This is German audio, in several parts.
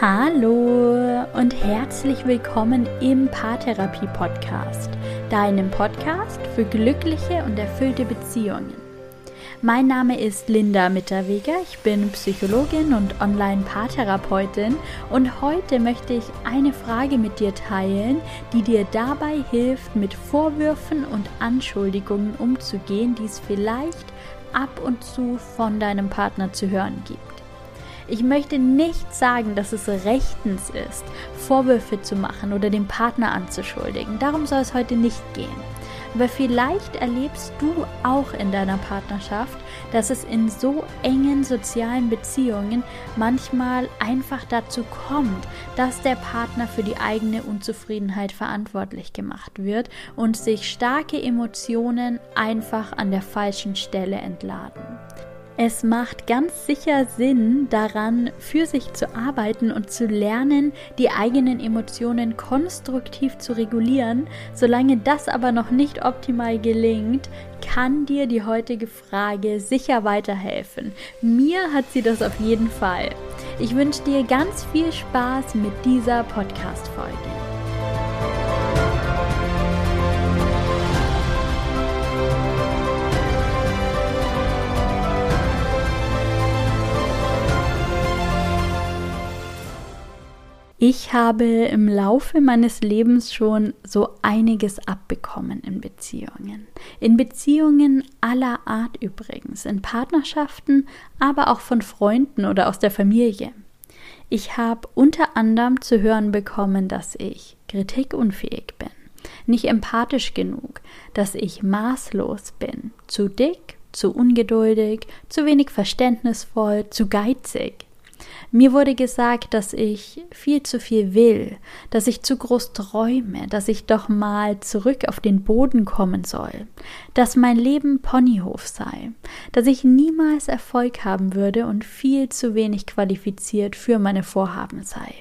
Hallo und herzlich willkommen im Paartherapie Podcast, deinem Podcast für glückliche und erfüllte Beziehungen. Mein Name ist Linda Mitterweger, ich bin Psychologin und Online-Paartherapeutin und heute möchte ich eine Frage mit dir teilen, die dir dabei hilft, mit Vorwürfen und Anschuldigungen umzugehen, die es vielleicht ab und zu von deinem Partner zu hören gibt. Ich möchte nicht sagen, dass es rechtens ist, Vorwürfe zu machen oder den Partner anzuschuldigen. Darum soll es heute nicht gehen. Aber vielleicht erlebst du auch in deiner Partnerschaft, dass es in so engen sozialen Beziehungen manchmal einfach dazu kommt, dass der Partner für die eigene Unzufriedenheit verantwortlich gemacht wird und sich starke Emotionen einfach an der falschen Stelle entladen. Es macht ganz sicher Sinn, daran für sich zu arbeiten und zu lernen, die eigenen Emotionen konstruktiv zu regulieren. Solange das aber noch nicht optimal gelingt, kann dir die heutige Frage sicher weiterhelfen. Mir hat sie das auf jeden Fall. Ich wünsche dir ganz viel Spaß mit dieser Podcast-Folge. Ich habe im Laufe meines Lebens schon so einiges abbekommen in Beziehungen. In Beziehungen aller Art übrigens, in Partnerschaften, aber auch von Freunden oder aus der Familie. Ich habe unter anderem zu hören bekommen, dass ich kritikunfähig bin, nicht empathisch genug, dass ich maßlos bin, zu dick, zu ungeduldig, zu wenig verständnisvoll, zu geizig, mir wurde gesagt, dass ich viel zu viel will, dass ich zu groß träume, dass ich doch mal zurück auf den Boden kommen soll, dass mein Leben Ponyhof sei, dass ich niemals Erfolg haben würde und viel zu wenig qualifiziert für meine Vorhaben sei.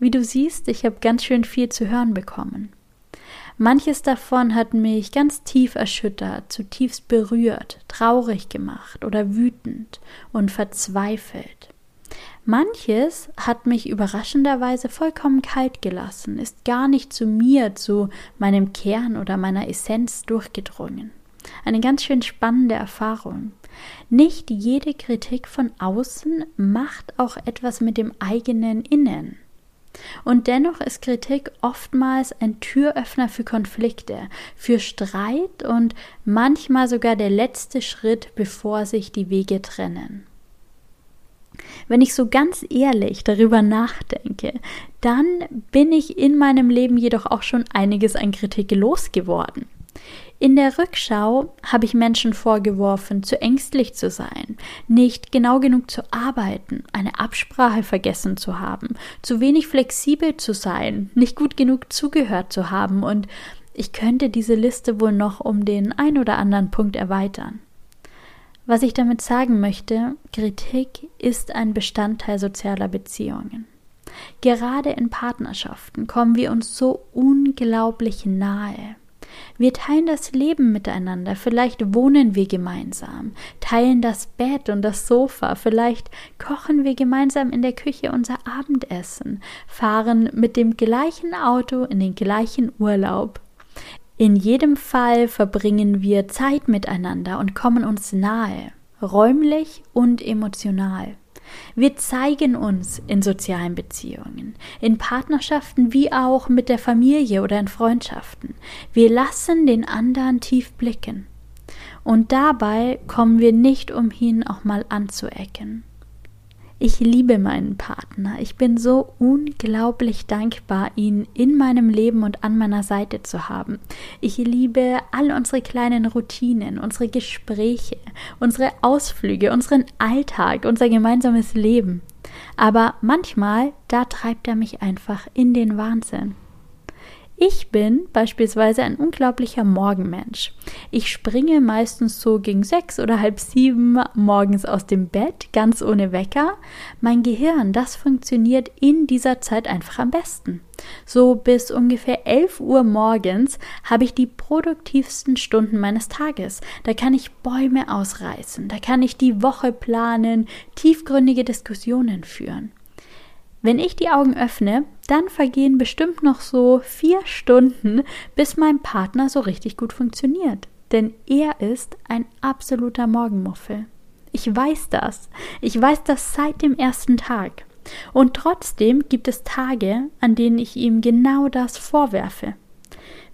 Wie du siehst, ich habe ganz schön viel zu hören bekommen. Manches davon hat mich ganz tief erschüttert, zutiefst berührt, traurig gemacht oder wütend und verzweifelt. Manches hat mich überraschenderweise vollkommen kalt gelassen, ist gar nicht zu mir, zu meinem Kern oder meiner Essenz durchgedrungen. Eine ganz schön spannende Erfahrung. Nicht jede Kritik von außen macht auch etwas mit dem eigenen Innen. Und dennoch ist Kritik oftmals ein Türöffner für Konflikte, für Streit und manchmal sogar der letzte Schritt, bevor sich die Wege trennen. Wenn ich so ganz ehrlich darüber nachdenke, dann bin ich in meinem Leben jedoch auch schon einiges an Kritik losgeworden. In der Rückschau habe ich Menschen vorgeworfen, zu ängstlich zu sein, nicht genau genug zu arbeiten, eine Absprache vergessen zu haben, zu wenig flexibel zu sein, nicht gut genug zugehört zu haben und ich könnte diese Liste wohl noch um den ein oder anderen Punkt erweitern. Was ich damit sagen möchte, Kritik ist ein Bestandteil sozialer Beziehungen. Gerade in Partnerschaften kommen wir uns so unglaublich nahe. Wir teilen das Leben miteinander, vielleicht wohnen wir gemeinsam, teilen das Bett und das Sofa, vielleicht kochen wir gemeinsam in der Küche unser Abendessen, fahren mit dem gleichen Auto in den gleichen Urlaub. In jedem Fall verbringen wir Zeit miteinander und kommen uns nahe, räumlich und emotional. Wir zeigen uns in sozialen Beziehungen, in Partnerschaften wie auch mit der Familie oder in Freundschaften. Wir lassen den anderen tief blicken. Und dabei kommen wir nicht umhin, auch mal anzuecken. Ich liebe meinen Partner. Ich bin so unglaublich dankbar, ihn in meinem Leben und an meiner Seite zu haben. Ich liebe all unsere kleinen Routinen, unsere Gespräche, unsere Ausflüge, unseren Alltag, unser gemeinsames Leben. Aber manchmal, da treibt er mich einfach in den Wahnsinn. Ich bin beispielsweise ein unglaublicher Morgenmensch. Ich springe meistens so gegen sechs oder halb sieben morgens aus dem Bett, ganz ohne Wecker. Mein Gehirn, das funktioniert in dieser Zeit einfach am besten. So bis ungefähr 11 Uhr morgens habe ich die produktivsten Stunden meines Tages. Da kann ich Bäume ausreißen, da kann ich die Woche planen, tiefgründige Diskussionen führen. Wenn ich die Augen öffne, dann vergehen bestimmt noch so vier Stunden, bis mein Partner so richtig gut funktioniert. Denn er ist ein absoluter Morgenmuffel. Ich weiß das. Ich weiß das seit dem ersten Tag. Und trotzdem gibt es Tage, an denen ich ihm genau das vorwerfe.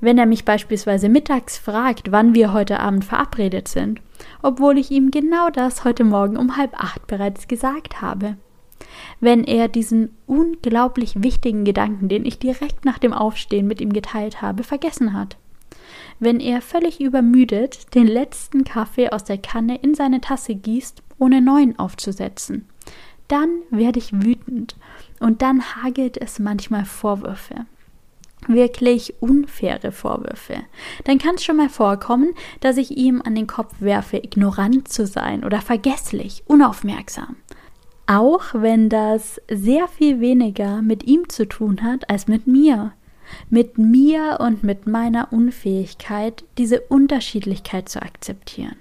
Wenn er mich beispielsweise mittags fragt, wann wir heute Abend verabredet sind, obwohl ich ihm genau das heute Morgen um halb acht bereits gesagt habe. Wenn er diesen unglaublich wichtigen Gedanken, den ich direkt nach dem Aufstehen mit ihm geteilt habe, vergessen hat. Wenn er völlig übermüdet den letzten Kaffee aus der Kanne in seine Tasse gießt, ohne neuen aufzusetzen. Dann werde ich wütend und dann hagelt es manchmal Vorwürfe wirklich unfaire Vorwürfe, dann kann es schon mal vorkommen, dass ich ihm an den Kopf werfe, ignorant zu sein oder vergesslich, unaufmerksam. Auch wenn das sehr viel weniger mit ihm zu tun hat als mit mir. Mit mir und mit meiner Unfähigkeit, diese Unterschiedlichkeit zu akzeptieren.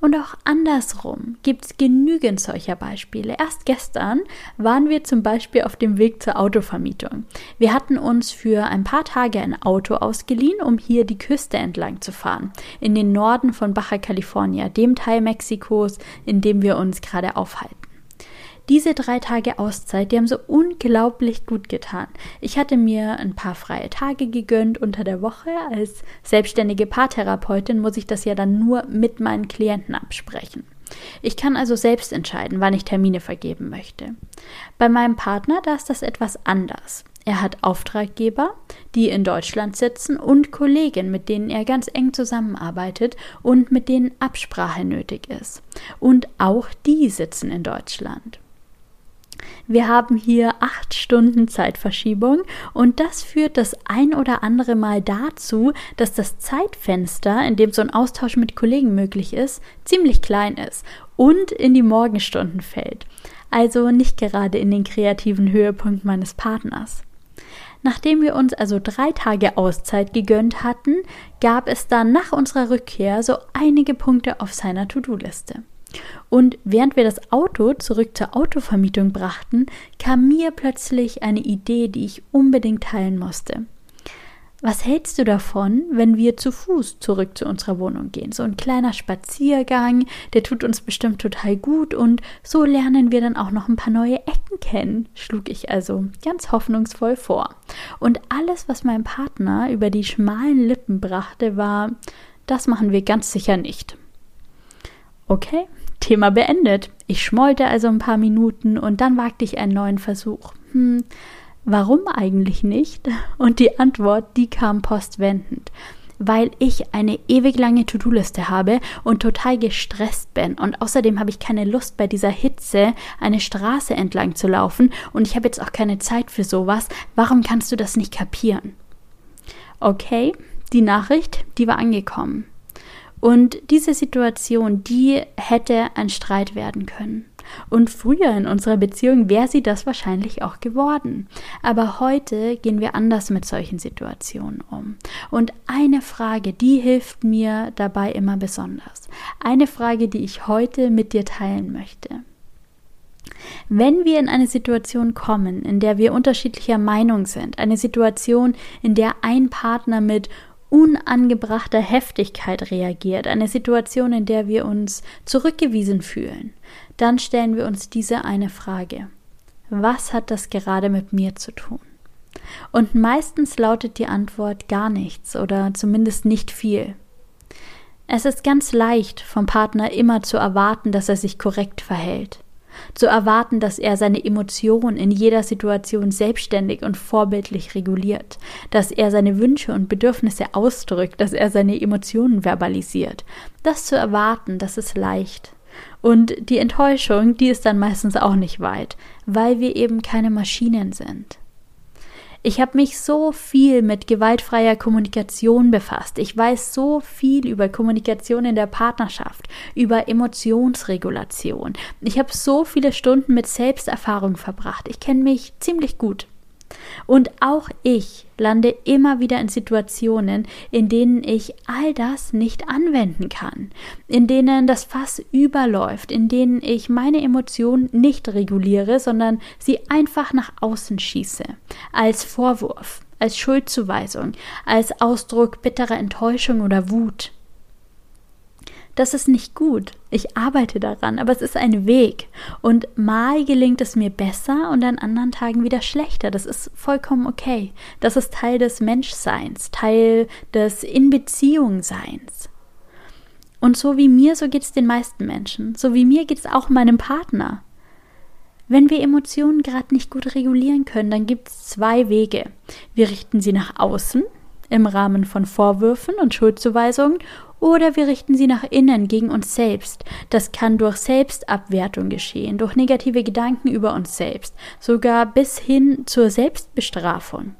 Und auch andersrum gibt es genügend solcher Beispiele. Erst gestern waren wir zum Beispiel auf dem Weg zur Autovermietung. Wir hatten uns für ein paar Tage ein Auto ausgeliehen, um hier die Küste entlang zu fahren, in den Norden von Baja California, dem Teil Mexikos, in dem wir uns gerade aufhalten. Diese drei Tage Auszeit, die haben so unglaublich gut getan. Ich hatte mir ein paar freie Tage gegönnt unter der Woche. Als selbstständige Paartherapeutin muss ich das ja dann nur mit meinen Klienten absprechen. Ich kann also selbst entscheiden, wann ich Termine vergeben möchte. Bei meinem Partner, da ist das etwas anders. Er hat Auftraggeber, die in Deutschland sitzen und Kollegen, mit denen er ganz eng zusammenarbeitet und mit denen Absprache nötig ist. Und auch die sitzen in Deutschland. Wir haben hier acht Stunden Zeitverschiebung und das führt das ein oder andere Mal dazu, dass das Zeitfenster, in dem so ein Austausch mit Kollegen möglich ist, ziemlich klein ist und in die Morgenstunden fällt. Also nicht gerade in den kreativen Höhepunkt meines Partners. Nachdem wir uns also drei Tage Auszeit gegönnt hatten, gab es dann nach unserer Rückkehr so einige Punkte auf seiner To-Do-Liste. Und während wir das Auto zurück zur Autovermietung brachten, kam mir plötzlich eine Idee, die ich unbedingt teilen musste. Was hältst du davon, wenn wir zu Fuß zurück zu unserer Wohnung gehen? So ein kleiner Spaziergang, der tut uns bestimmt total gut und so lernen wir dann auch noch ein paar neue Ecken kennen, schlug ich also ganz hoffnungsvoll vor. Und alles, was mein Partner über die schmalen Lippen brachte, war, das machen wir ganz sicher nicht. Okay, Thema beendet. Ich schmollte also ein paar Minuten und dann wagte ich einen neuen Versuch. Hm, warum eigentlich nicht? Und die Antwort, die kam postwendend. Weil ich eine ewig lange To-Do-Liste habe und total gestresst bin. Und außerdem habe ich keine Lust, bei dieser Hitze eine Straße entlang zu laufen. Und ich habe jetzt auch keine Zeit für sowas. Warum kannst du das nicht kapieren? Okay, die Nachricht, die war angekommen. Und diese Situation, die hätte ein Streit werden können. Und früher in unserer Beziehung wäre sie das wahrscheinlich auch geworden. Aber heute gehen wir anders mit solchen Situationen um. Und eine Frage, die hilft mir dabei immer besonders. Eine Frage, die ich heute mit dir teilen möchte. Wenn wir in eine Situation kommen, in der wir unterschiedlicher Meinung sind, eine Situation, in der ein Partner mit unangebrachter Heftigkeit reagiert, eine Situation, in der wir uns zurückgewiesen fühlen, dann stellen wir uns diese eine Frage. Was hat das gerade mit mir zu tun? Und meistens lautet die Antwort gar nichts oder zumindest nicht viel. Es ist ganz leicht vom Partner immer zu erwarten, dass er sich korrekt verhält zu erwarten, dass er seine Emotionen in jeder Situation selbstständig und vorbildlich reguliert, dass er seine Wünsche und Bedürfnisse ausdrückt, dass er seine Emotionen verbalisiert. Das zu erwarten, das ist leicht. Und die Enttäuschung, die ist dann meistens auch nicht weit, weil wir eben keine Maschinen sind. Ich habe mich so viel mit gewaltfreier Kommunikation befasst. Ich weiß so viel über Kommunikation in der Partnerschaft, über Emotionsregulation. Ich habe so viele Stunden mit Selbsterfahrung verbracht. Ich kenne mich ziemlich gut. Und auch ich lande immer wieder in Situationen, in denen ich all das nicht anwenden kann, in denen das Fass überläuft, in denen ich meine Emotionen nicht reguliere, sondern sie einfach nach außen schieße, als Vorwurf, als Schuldzuweisung, als Ausdruck bitterer Enttäuschung oder Wut. Das ist nicht gut. Ich arbeite daran, aber es ist ein Weg. Und mal gelingt es mir besser und an anderen Tagen wieder schlechter. Das ist vollkommen okay. Das ist Teil des Menschseins, Teil des In-Beziehung-Seins. Und so wie mir, so geht es den meisten Menschen. So wie mir geht es auch meinem Partner. Wenn wir Emotionen gerade nicht gut regulieren können, dann gibt es zwei Wege. Wir richten sie nach außen im Rahmen von Vorwürfen und Schuldzuweisungen oder wir richten sie nach innen gegen uns selbst. Das kann durch Selbstabwertung geschehen, durch negative Gedanken über uns selbst, sogar bis hin zur Selbstbestrafung.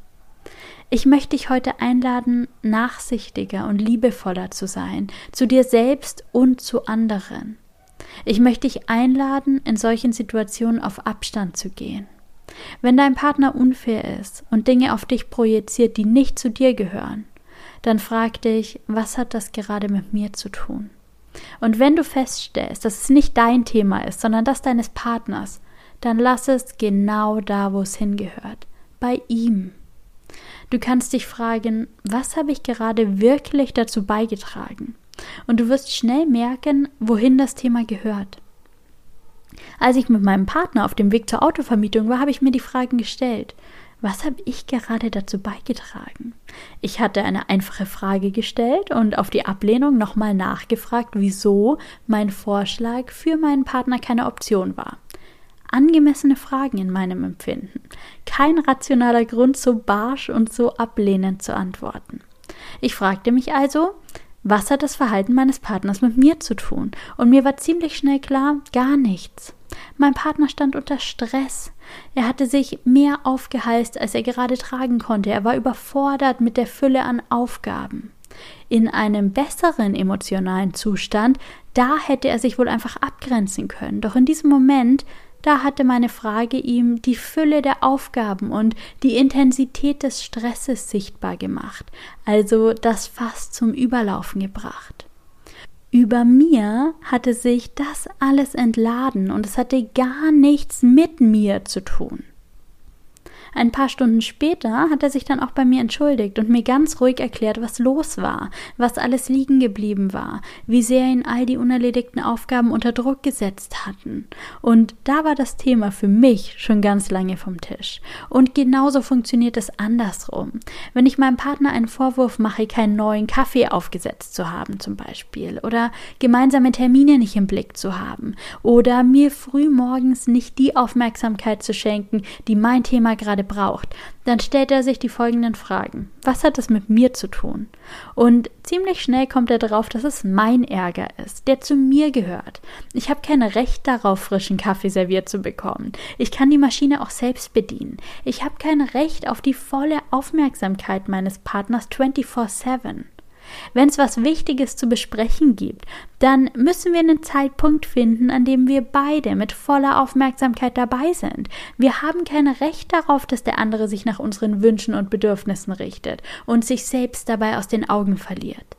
Ich möchte dich heute einladen, nachsichtiger und liebevoller zu sein, zu dir selbst und zu anderen. Ich möchte dich einladen, in solchen Situationen auf Abstand zu gehen. Wenn dein Partner unfair ist und Dinge auf dich projiziert, die nicht zu dir gehören, dann frag dich, was hat das gerade mit mir zu tun? Und wenn du feststellst, dass es nicht dein Thema ist, sondern das deines Partners, dann lass es genau da, wo es hingehört, bei ihm. Du kannst dich fragen, was habe ich gerade wirklich dazu beigetragen? Und du wirst schnell merken, wohin das Thema gehört. Als ich mit meinem Partner auf dem Weg zur Autovermietung war, habe ich mir die Fragen gestellt. Was habe ich gerade dazu beigetragen? Ich hatte eine einfache Frage gestellt und auf die Ablehnung nochmal nachgefragt, wieso mein Vorschlag für meinen Partner keine Option war. Angemessene Fragen in meinem Empfinden. Kein rationaler Grund, so barsch und so ablehnend zu antworten. Ich fragte mich also, was hat das Verhalten meines Partners mit mir zu tun? Und mir war ziemlich schnell klar, gar nichts. Mein Partner stand unter Stress. Er hatte sich mehr aufgeheißt, als er gerade tragen konnte. Er war überfordert mit der Fülle an Aufgaben. In einem besseren emotionalen Zustand, da hätte er sich wohl einfach abgrenzen können. Doch in diesem Moment da hatte meine Frage ihm die Fülle der Aufgaben und die Intensität des Stresses sichtbar gemacht, also das Fass zum Überlaufen gebracht. Über mir hatte sich das alles entladen und es hatte gar nichts mit mir zu tun. Ein paar Stunden später hat er sich dann auch bei mir entschuldigt und mir ganz ruhig erklärt, was los war, was alles liegen geblieben war, wie sehr ihn all die unerledigten Aufgaben unter Druck gesetzt hatten. Und da war das Thema für mich schon ganz lange vom Tisch. Und genauso funktioniert es andersrum. Wenn ich meinem Partner einen Vorwurf mache, keinen neuen Kaffee aufgesetzt zu haben, zum Beispiel, oder gemeinsame Termine nicht im Blick zu haben, oder mir früh morgens nicht die Aufmerksamkeit zu schenken, die mein Thema gerade braucht, dann stellt er sich die folgenden Fragen. Was hat das mit mir zu tun? Und ziemlich schnell kommt er darauf, dass es mein Ärger ist, der zu mir gehört. Ich habe kein Recht darauf, frischen Kaffee serviert zu bekommen. Ich kann die Maschine auch selbst bedienen. Ich habe kein Recht auf die volle Aufmerksamkeit meines Partners 24/7. Wenn es was Wichtiges zu besprechen gibt, dann müssen wir einen Zeitpunkt finden, an dem wir beide mit voller Aufmerksamkeit dabei sind. Wir haben kein Recht darauf, dass der andere sich nach unseren Wünschen und Bedürfnissen richtet und sich selbst dabei aus den Augen verliert.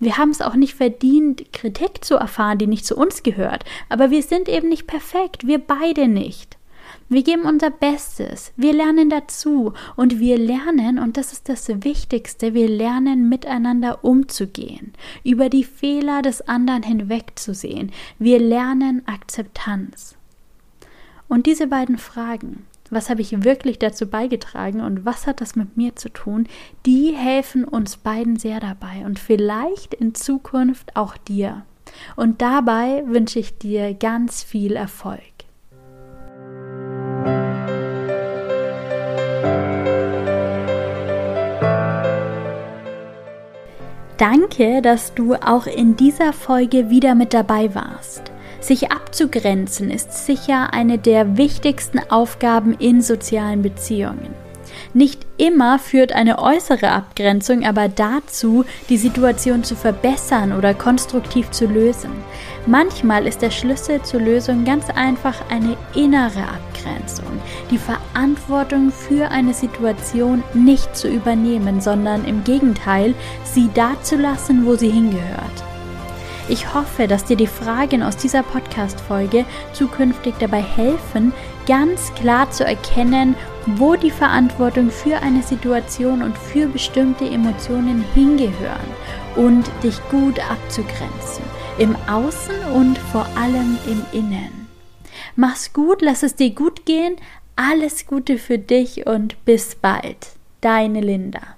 Wir haben es auch nicht verdient, Kritik zu erfahren, die nicht zu uns gehört, aber wir sind eben nicht perfekt, wir beide nicht. Wir geben unser Bestes, wir lernen dazu und wir lernen, und das ist das Wichtigste, wir lernen miteinander umzugehen, über die Fehler des anderen hinwegzusehen. Wir lernen Akzeptanz. Und diese beiden Fragen, was habe ich wirklich dazu beigetragen und was hat das mit mir zu tun, die helfen uns beiden sehr dabei und vielleicht in Zukunft auch dir. Und dabei wünsche ich dir ganz viel Erfolg. Danke, dass du auch in dieser Folge wieder mit dabei warst. Sich abzugrenzen ist sicher eine der wichtigsten Aufgaben in sozialen Beziehungen. Nicht immer führt eine äußere Abgrenzung aber dazu, die Situation zu verbessern oder konstruktiv zu lösen. Manchmal ist der Schlüssel zur Lösung ganz einfach eine innere Abgrenzung, die Verantwortung für eine Situation nicht zu übernehmen, sondern im Gegenteil, sie da zu lassen, wo sie hingehört. Ich hoffe, dass dir die Fragen aus dieser Podcast-Folge zukünftig dabei helfen, ganz klar zu erkennen, wo die Verantwortung für eine Situation und für bestimmte Emotionen hingehören und dich gut abzugrenzen, im Außen und vor allem im Innen. Mach's gut, lass es dir gut gehen, alles Gute für dich und bis bald. Deine Linda.